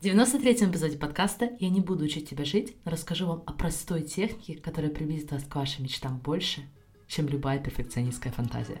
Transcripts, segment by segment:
В 93-м эпизоде подкаста «Я не буду учить тебя жить», но расскажу вам о простой технике, которая приблизит вас к вашим мечтам больше, чем любая перфекционистская фантазия.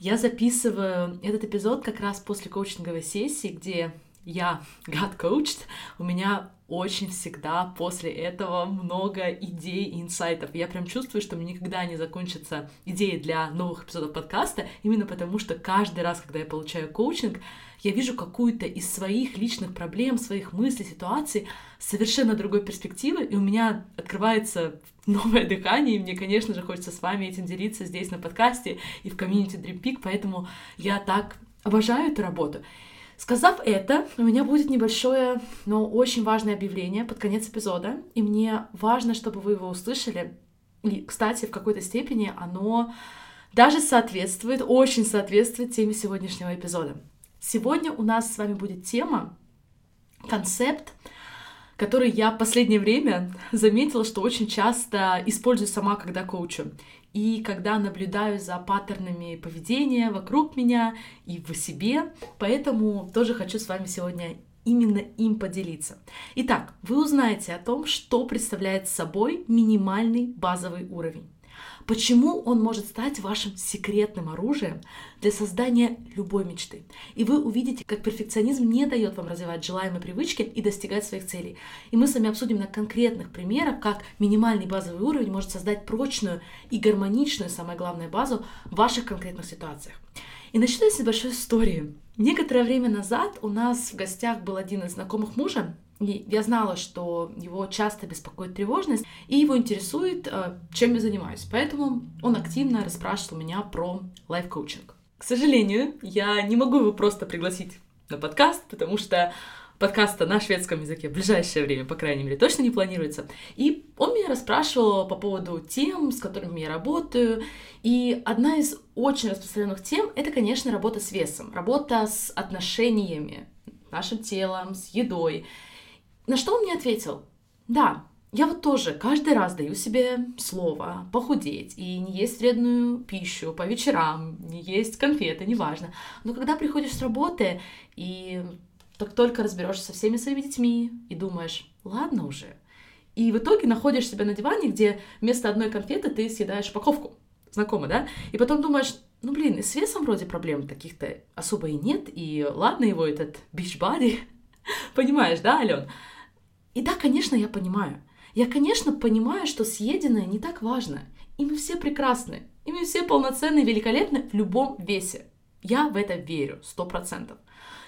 Я записываю этот эпизод как раз после коучинговой сессии, где я got coached, у меня очень всегда после этого много идей и инсайтов. Я прям чувствую, что мне никогда не закончатся идеи для новых эпизодов подкаста, именно потому что каждый раз, когда я получаю коучинг, я вижу какую-то из своих личных проблем, своих мыслей, ситуаций совершенно другой перспективы, и у меня открывается новое дыхание, и мне, конечно же, хочется с вами этим делиться здесь на подкасте и в комьюнити Dream Peak, поэтому я так обожаю эту работу. Сказав это, у меня будет небольшое, но очень важное объявление под конец эпизода, и мне важно, чтобы вы его услышали. И, кстати, в какой-то степени оно даже соответствует, очень соответствует теме сегодняшнего эпизода. Сегодня у нас с вами будет тема, концепт, который я в последнее время заметила, что очень часто использую сама, когда коучу и когда наблюдаю за паттернами поведения вокруг меня и в себе. Поэтому тоже хочу с вами сегодня именно им поделиться. Итак, вы узнаете о том, что представляет собой минимальный базовый уровень. Почему он может стать вашим секретным оружием для создания любой мечты? И вы увидите, как перфекционизм не дает вам развивать желаемые привычки и достигать своих целей. И мы с вами обсудим на конкретных примерах, как минимальный базовый уровень может создать прочную и гармоничную, самое главное, базу в ваших конкретных ситуациях. И начну я с небольшой истории. Некоторое время назад у нас в гостях был один из знакомых мужа, я знала, что его часто беспокоит тревожность, и его интересует, э, чем я занимаюсь. Поэтому он активно расспрашивал меня про лайф-коучинг. К сожалению, я не могу его просто пригласить на подкаст, потому что подкаста на шведском языке в ближайшее время, по крайней мере, точно не планируется. И он меня расспрашивал по поводу тем, с которыми я работаю. И одна из очень распространенных тем — это, конечно, работа с весом, работа с отношениями, нашим телом, с едой. На что он мне ответил? Да, я вот тоже каждый раз даю себе слово похудеть и не есть вредную пищу по вечерам, не есть конфеты, неважно. Но когда приходишь с работы и так только разберешься со всеми своими детьми и думаешь, ладно уже. И в итоге находишь себя на диване, где вместо одной конфеты ты съедаешь упаковку. Знакомо, да? И потом думаешь, ну блин, с весом вроде проблем таких-то особо и нет, и ладно его этот бич-бади, понимаешь, да, Ален? И да, конечно, я понимаю. Я, конечно, понимаю, что съеденное не так важно. И мы все прекрасны. И мы все полноценны и великолепны в любом весе. Я в это верю, сто процентов.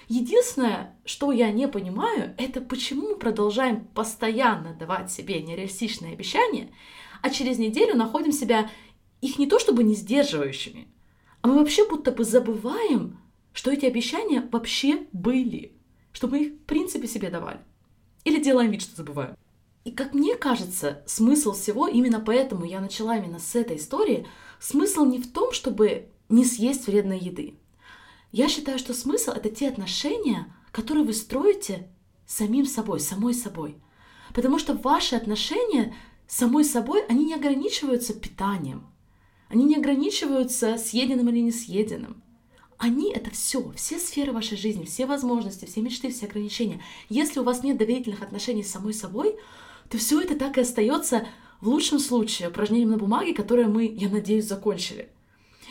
Единственное, что я не понимаю, это почему мы продолжаем постоянно давать себе нереалистичные обещания, а через неделю находим себя их не то чтобы не сдерживающими, а мы вообще будто бы забываем, что эти обещания вообще были, что мы их в принципе себе давали. Или делаем вид, что забываю. И как мне кажется, смысл всего, именно поэтому я начала именно с этой истории, смысл не в том, чтобы не съесть вредной еды. Я считаю, что смысл — это те отношения, которые вы строите самим собой, самой собой. Потому что ваши отношения с самой собой, они не ограничиваются питанием. Они не ограничиваются съеденным или не съеденным они — это все, все сферы вашей жизни, все возможности, все мечты, все ограничения. Если у вас нет доверительных отношений с самой собой, то все это так и остается в лучшем случае упражнением на бумаге, которое мы, я надеюсь, закончили.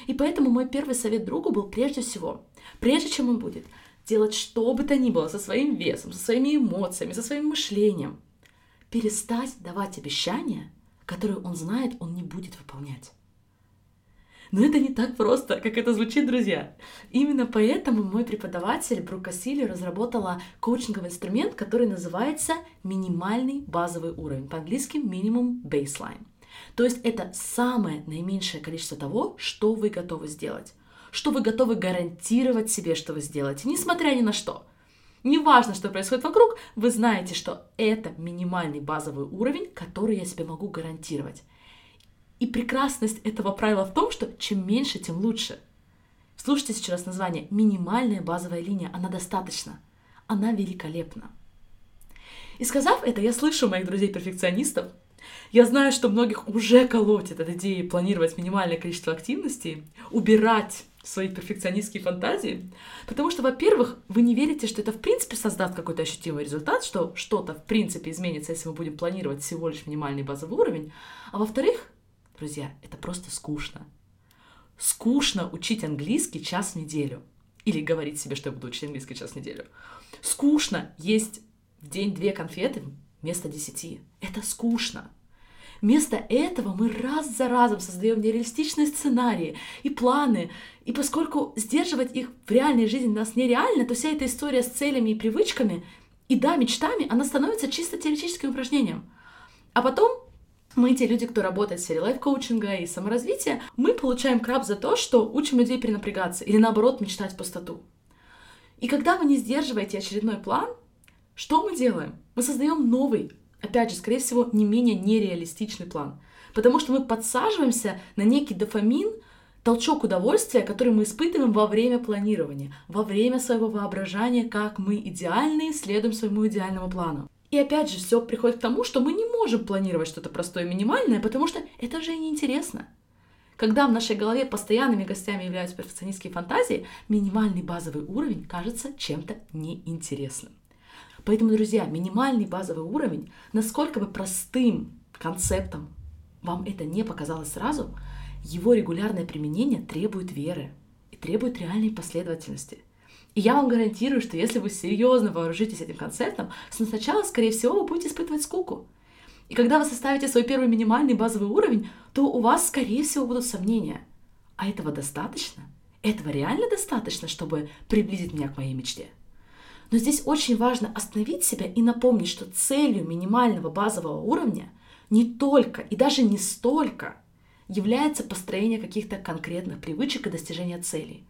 И поэтому мой первый совет другу был прежде всего, прежде чем он будет делать что бы то ни было со своим весом, со своими эмоциями, со своим мышлением, перестать давать обещания, которые он знает, он не будет выполнять. Но это не так просто, как это звучит, друзья. Именно поэтому мой преподаватель Брука Сили разработала коучинговый инструмент, который называется минимальный базовый уровень, по-английски minimum baseline. То есть это самое наименьшее количество того, что вы готовы сделать, что вы готовы гарантировать себе, что вы сделаете, несмотря ни на что. Неважно, что происходит вокруг, вы знаете, что это минимальный базовый уровень, который я себе могу гарантировать. И прекрасность этого правила в том, что чем меньше, тем лучше. Слушайте сейчас раз название. Минимальная базовая линия. Она достаточно. Она великолепна. И сказав это, я слышу моих друзей-перфекционистов. Я знаю, что многих уже колотит от идеи планировать минимальное количество активностей, убирать свои перфекционистские фантазии, потому что, во-первых, вы не верите, что это в принципе создаст какой-то ощутимый результат, что что-то в принципе изменится, если мы будем планировать всего лишь минимальный базовый уровень, а во-вторых, друзья, это просто скучно. Скучно учить английский час в неделю. Или говорить себе, что я буду учить английский час в неделю. Скучно есть в день две конфеты вместо десяти. Это скучно. Вместо этого мы раз за разом создаем нереалистичные сценарии и планы. И поскольку сдерживать их в реальной жизни нас нереально, то вся эта история с целями и привычками, и да, мечтами, она становится чисто теоретическим упражнением. А потом мы, те люди, кто работает в сфере лайф-коучинга и саморазвития, мы получаем краб за то, что учим людей перенапрягаться или наоборот мечтать пустоту. И когда вы не сдерживаете очередной план, что мы делаем? Мы создаем новый, опять же, скорее всего, не менее нереалистичный план. Потому что мы подсаживаемся на некий дофамин, толчок удовольствия, который мы испытываем во время планирования, во время своего воображения, как мы идеальны следуем своему идеальному плану. И опять же, все приходит к тому, что мы не можем планировать что-то простое и минимальное, потому что это же неинтересно. Когда в нашей голове постоянными гостями являются перфекционистские фантазии, минимальный базовый уровень кажется чем-то неинтересным. Поэтому, друзья, минимальный базовый уровень, насколько бы простым концептом вам это не показалось сразу, его регулярное применение требует веры и требует реальной последовательности. И я вам гарантирую, что если вы серьезно вооружитесь этим концептом, сначала, скорее всего, вы будете испытывать скуку. И когда вы составите свой первый минимальный базовый уровень, то у вас, скорее всего, будут сомнения. А этого достаточно? Этого реально достаточно, чтобы приблизить меня к моей мечте? Но здесь очень важно остановить себя и напомнить, что целью минимального базового уровня не только и даже не столько является построение каких-то конкретных привычек и достижение целей.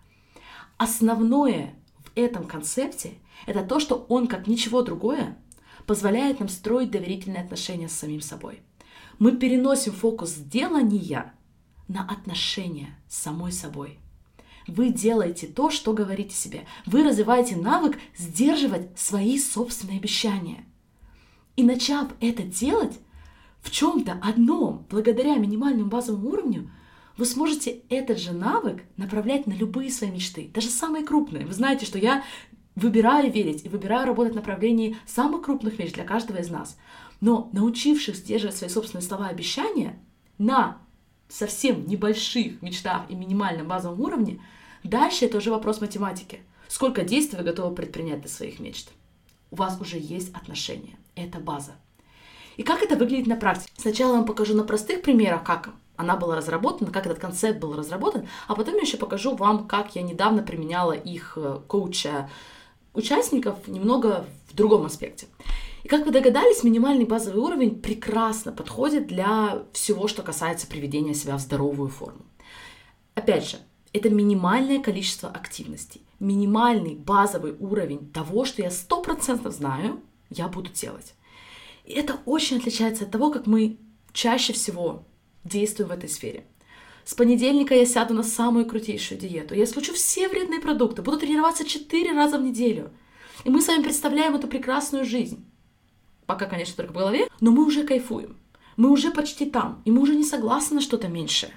Основное этом концепте это то, что он, как ничего другое, позволяет нам строить доверительные отношения с самим собой. Мы переносим фокус делания на отношения с самой собой – вы делаете то, что говорите себе. Вы развиваете навык сдерживать свои собственные обещания. И начав это делать, в чем-то одном, благодаря минимальному базовому уровню, вы сможете этот же навык направлять на любые свои мечты, даже самые крупные. Вы знаете, что я выбираю верить и выбираю работать в направлении самых крупных мечт для каждого из нас. Но научившись сдерживать свои собственные слова и обещания на совсем небольших мечтах и минимальном базовом уровне, дальше это уже вопрос математики. Сколько действий вы готовы предпринять для своих мечт? У вас уже есть отношения. Это база. И как это выглядит на практике? Сначала я вам покажу на простых примерах, как она была разработана, как этот концепт был разработан, а потом я еще покажу вам, как я недавно применяла их э, коуча участников немного в другом аспекте. И как вы догадались, минимальный базовый уровень прекрасно подходит для всего, что касается приведения себя в здоровую форму. Опять же, это минимальное количество активностей, минимальный базовый уровень того, что я сто процентов знаю, я буду делать. И это очень отличается от того, как мы чаще всего действуем в этой сфере. С понедельника я сяду на самую крутейшую диету. Я исключу все вредные продукты, буду тренироваться 4 раза в неделю. И мы с вами представляем эту прекрасную жизнь. Пока, конечно, только в голове, но мы уже кайфуем. Мы уже почти там, и мы уже не согласны на что-то меньшее.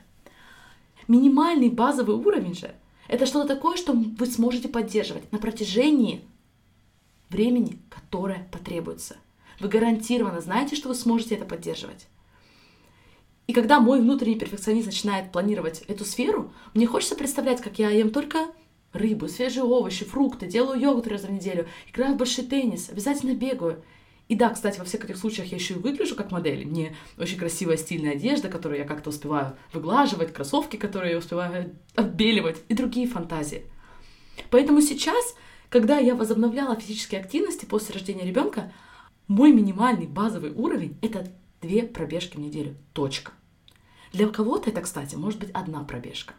Минимальный базовый уровень же – это что-то такое, что вы сможете поддерживать на протяжении времени, которое потребуется. Вы гарантированно знаете, что вы сможете это поддерживать. И когда мой внутренний перфекционист начинает планировать эту сферу, мне хочется представлять, как я ем только рыбу, свежие овощи, фрукты, делаю йогу три раза в неделю, играю в большой теннис, обязательно бегаю. И да, кстати, во всех этих случаях я еще и выгляжу как модель. Мне очень красивая стильная одежда, которую я как-то успеваю выглаживать, кроссовки, которые я успеваю отбеливать, и другие фантазии. Поэтому сейчас, когда я возобновляла физические активности после рождения ребенка, мой минимальный базовый уровень — это две пробежки в неделю. Точка. Для кого-то это, кстати, может быть одна пробежка.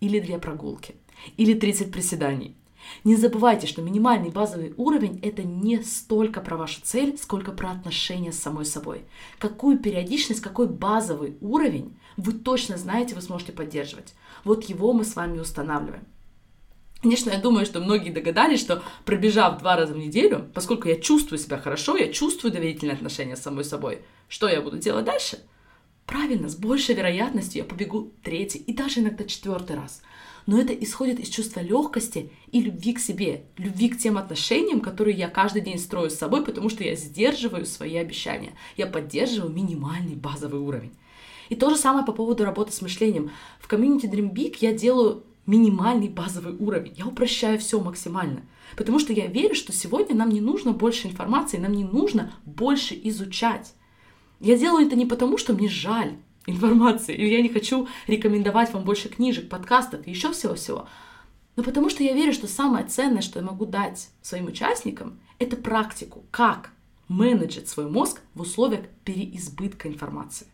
Или две прогулки. Или 30 приседаний. Не забывайте, что минимальный базовый уровень – это не столько про вашу цель, сколько про отношения с самой собой. Какую периодичность, какой базовый уровень вы точно знаете, вы сможете поддерживать. Вот его мы с вами устанавливаем. Конечно, я думаю, что многие догадались, что пробежав два раза в неделю, поскольку я чувствую себя хорошо, я чувствую доверительные отношения с самой собой, что я буду делать дальше? Правильно, с большей вероятностью я побегу третий и даже иногда четвертый раз. Но это исходит из чувства легкости и любви к себе, любви к тем отношениям, которые я каждый день строю с собой, потому что я сдерживаю свои обещания. Я поддерживаю минимальный базовый уровень. И то же самое по поводу работы с мышлением. В комьюнити Dream Big я делаю минимальный базовый уровень. Я упрощаю все максимально. Потому что я верю, что сегодня нам не нужно больше информации, нам не нужно больше изучать. Я делаю это не потому, что мне жаль информации, или я не хочу рекомендовать вам больше книжек, подкастов и еще всего-всего, но потому что я верю, что самое ценное, что я могу дать своим участникам, это практику, как менеджить свой мозг в условиях переизбытка информации.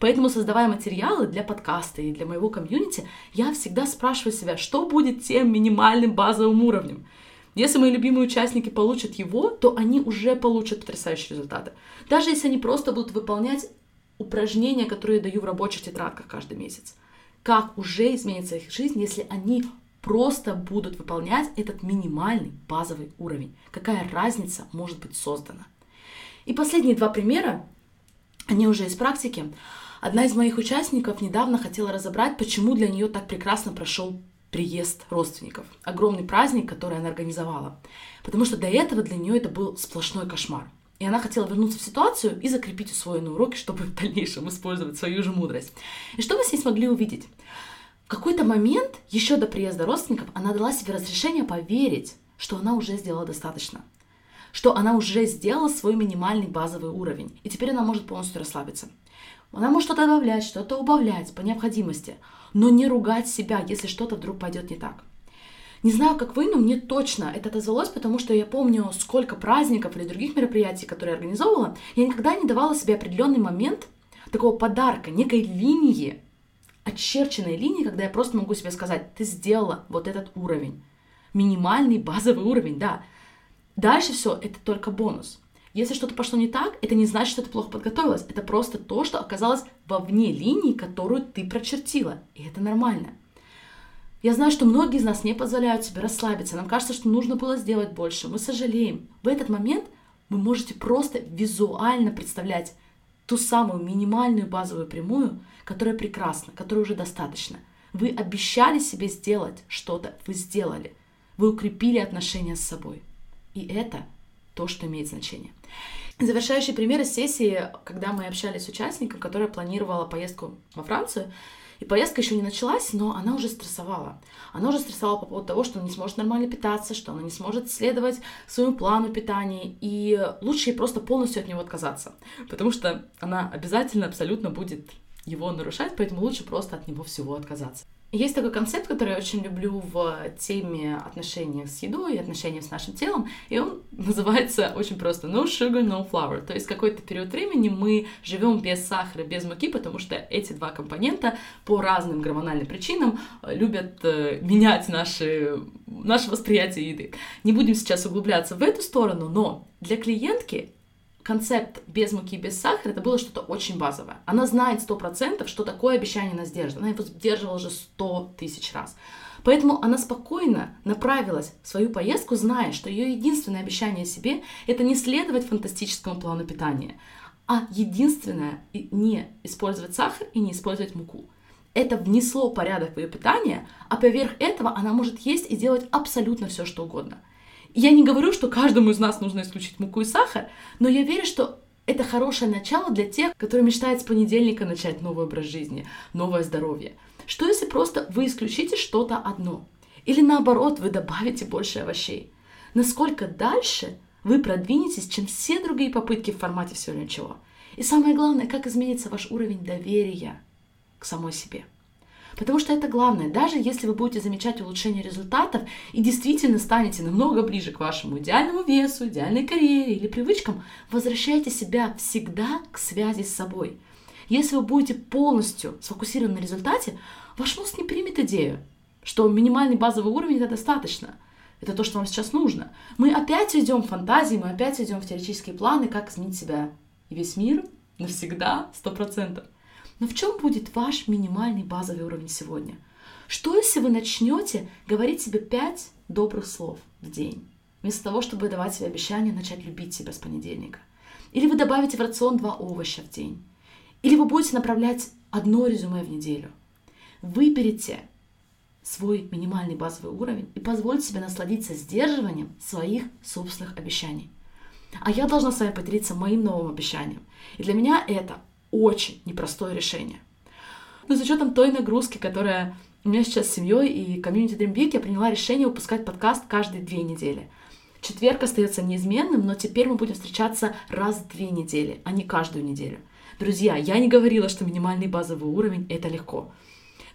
Поэтому, создавая материалы для подкаста и для моего комьюнити, я всегда спрашиваю себя, что будет тем минимальным базовым уровнем. Если мои любимые участники получат его, то они уже получат потрясающие результаты. Даже если они просто будут выполнять упражнения, которые я даю в рабочих тетрадках каждый месяц. Как уже изменится их жизнь, если они просто будут выполнять этот минимальный базовый уровень. Какая разница может быть создана? И последние два примера, они уже из практики. Одна из моих участников недавно хотела разобрать, почему для нее так прекрасно прошел приезд родственников. Огромный праздник, который она организовала. Потому что до этого для нее это был сплошной кошмар. И она хотела вернуться в ситуацию и закрепить усвоенные уроки, чтобы в дальнейшем использовать свою же мудрость. И что мы с ней смогли увидеть? В какой-то момент, еще до приезда родственников, она дала себе разрешение поверить, что она уже сделала достаточно. Что она уже сделала свой минимальный базовый уровень. И теперь она может полностью расслабиться. Она может что-то добавлять, что-то убавлять по необходимости, но не ругать себя, если что-то вдруг пойдет не так. Не знаю, как вы, но мне точно это отозвалось, потому что я помню, сколько праздников или других мероприятий, которые я организовывала, я никогда не давала себе определенный момент такого подарка, некой линии, очерченной линии, когда я просто могу себе сказать, ты сделала вот этот уровень. Минимальный базовый уровень, да. Дальше все, это только бонус. Если что-то пошло не так, это не значит, что ты плохо подготовилась. Это просто то, что оказалось вовне линии, которую ты прочертила. И это нормально. Я знаю, что многие из нас не позволяют себе расслабиться. Нам кажется, что нужно было сделать больше. Мы сожалеем. В этот момент вы можете просто визуально представлять ту самую минимальную базовую прямую, которая прекрасна, которая уже достаточно. Вы обещали себе сделать что-то, вы сделали. Вы укрепили отношения с собой. И это то, что имеет значение. Завершающий пример из сессии, когда мы общались с участником, которая планировала поездку во Францию, и поездка еще не началась, но она уже стрессовала. Она уже стрессовала по поводу того, что она не сможет нормально питаться, что она не сможет следовать своему плану питания, и лучше ей просто полностью от него отказаться, потому что она обязательно абсолютно будет его нарушать, поэтому лучше просто от него всего отказаться. Есть такой концепт, который я очень люблю в теме отношений с едой и отношений с нашим телом, и он называется очень просто no sugar, no flour. То есть какой-то период времени мы живем без сахара, без муки, потому что эти два компонента по разным гормональным причинам э, любят э, менять наши, наше восприятие еды. Не будем сейчас углубляться в эту сторону, но для клиентки концепт без муки, без сахара, это было что-то очень базовое. Она знает сто процентов, что такое обещание она сдержит. Она его сдерживала уже сто тысяч раз. Поэтому она спокойно направилась в свою поездку, зная, что ее единственное обещание себе – это не следовать фантастическому плану питания, а единственное – не использовать сахар и не использовать муку. Это внесло порядок в ее питание, а поверх этого она может есть и делать абсолютно все, что угодно – я не говорю, что каждому из нас нужно исключить муку и сахар, но я верю, что это хорошее начало для тех, которые мечтают с понедельника начать новый образ жизни, новое здоровье. Что если просто вы исключите что-то одно? Или наоборот, вы добавите больше овощей? Насколько дальше вы продвинетесь, чем все другие попытки в формате всего ничего? И самое главное, как изменится ваш уровень доверия к самой себе. Потому что это главное. Даже если вы будете замечать улучшение результатов и действительно станете намного ближе к вашему идеальному весу, идеальной карьере или привычкам, возвращайте себя всегда к связи с собой. Если вы будете полностью сфокусированы на результате, ваш мозг не примет идею, что минимальный базовый уровень это достаточно. Это то, что вам сейчас нужно. Мы опять уйдем в фантазии, мы опять уйдем в теоретические планы, как изменить себя и весь мир навсегда, сто процентов. Но в чем будет ваш минимальный базовый уровень сегодня? Что если вы начнете говорить себе пять добрых слов в день, вместо того, чтобы давать себе обещание начать любить себя с понедельника? Или вы добавите в рацион два овоща в день? Или вы будете направлять одно резюме в неделю? Выберите свой минимальный базовый уровень и позвольте себе насладиться сдерживанием своих собственных обещаний. А я должна с вами поделиться моим новым обещанием. И для меня это очень непростое решение. Но с учетом той нагрузки, которая у меня сейчас с семьей и комьюнити Dream Big, я приняла решение выпускать подкаст каждые две недели. Четверг остается неизменным, но теперь мы будем встречаться раз в две недели, а не каждую неделю. Друзья, я не говорила, что минимальный базовый уровень — это легко.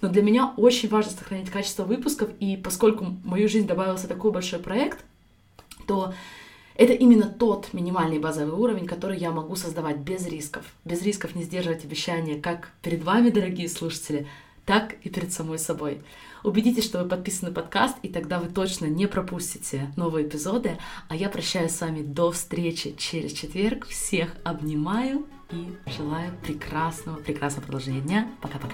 Но для меня очень важно сохранить качество выпусков, и поскольку в мою жизнь добавился такой большой проект, то это именно тот минимальный базовый уровень, который я могу создавать без рисков. Без рисков не сдерживать обещания как перед вами, дорогие слушатели, так и перед самой собой. Убедитесь, что вы подписаны на подкаст, и тогда вы точно не пропустите новые эпизоды. А я прощаюсь с вами до встречи через четверг. Всех обнимаю и желаю прекрасного, прекрасного продолжения дня. Пока-пока.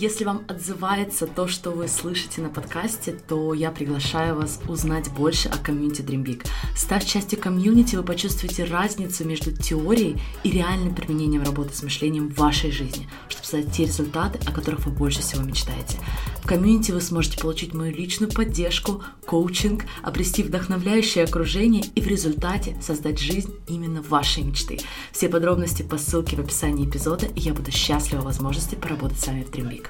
Если вам отзывается то, что вы слышите на подкасте, то я приглашаю вас узнать больше о комьюнити Dream Big. Став частью комьюнити, вы почувствуете разницу между теорией и реальным применением работы с мышлением в вашей жизни, чтобы создать те результаты, о которых вы больше всего мечтаете. В комьюнити вы сможете получить мою личную поддержку, коучинг, обрести вдохновляющее окружение и в результате создать жизнь именно вашей мечты. Все подробности по ссылке в описании эпизода, и я буду счастлива возможности поработать с вами в Dream Big.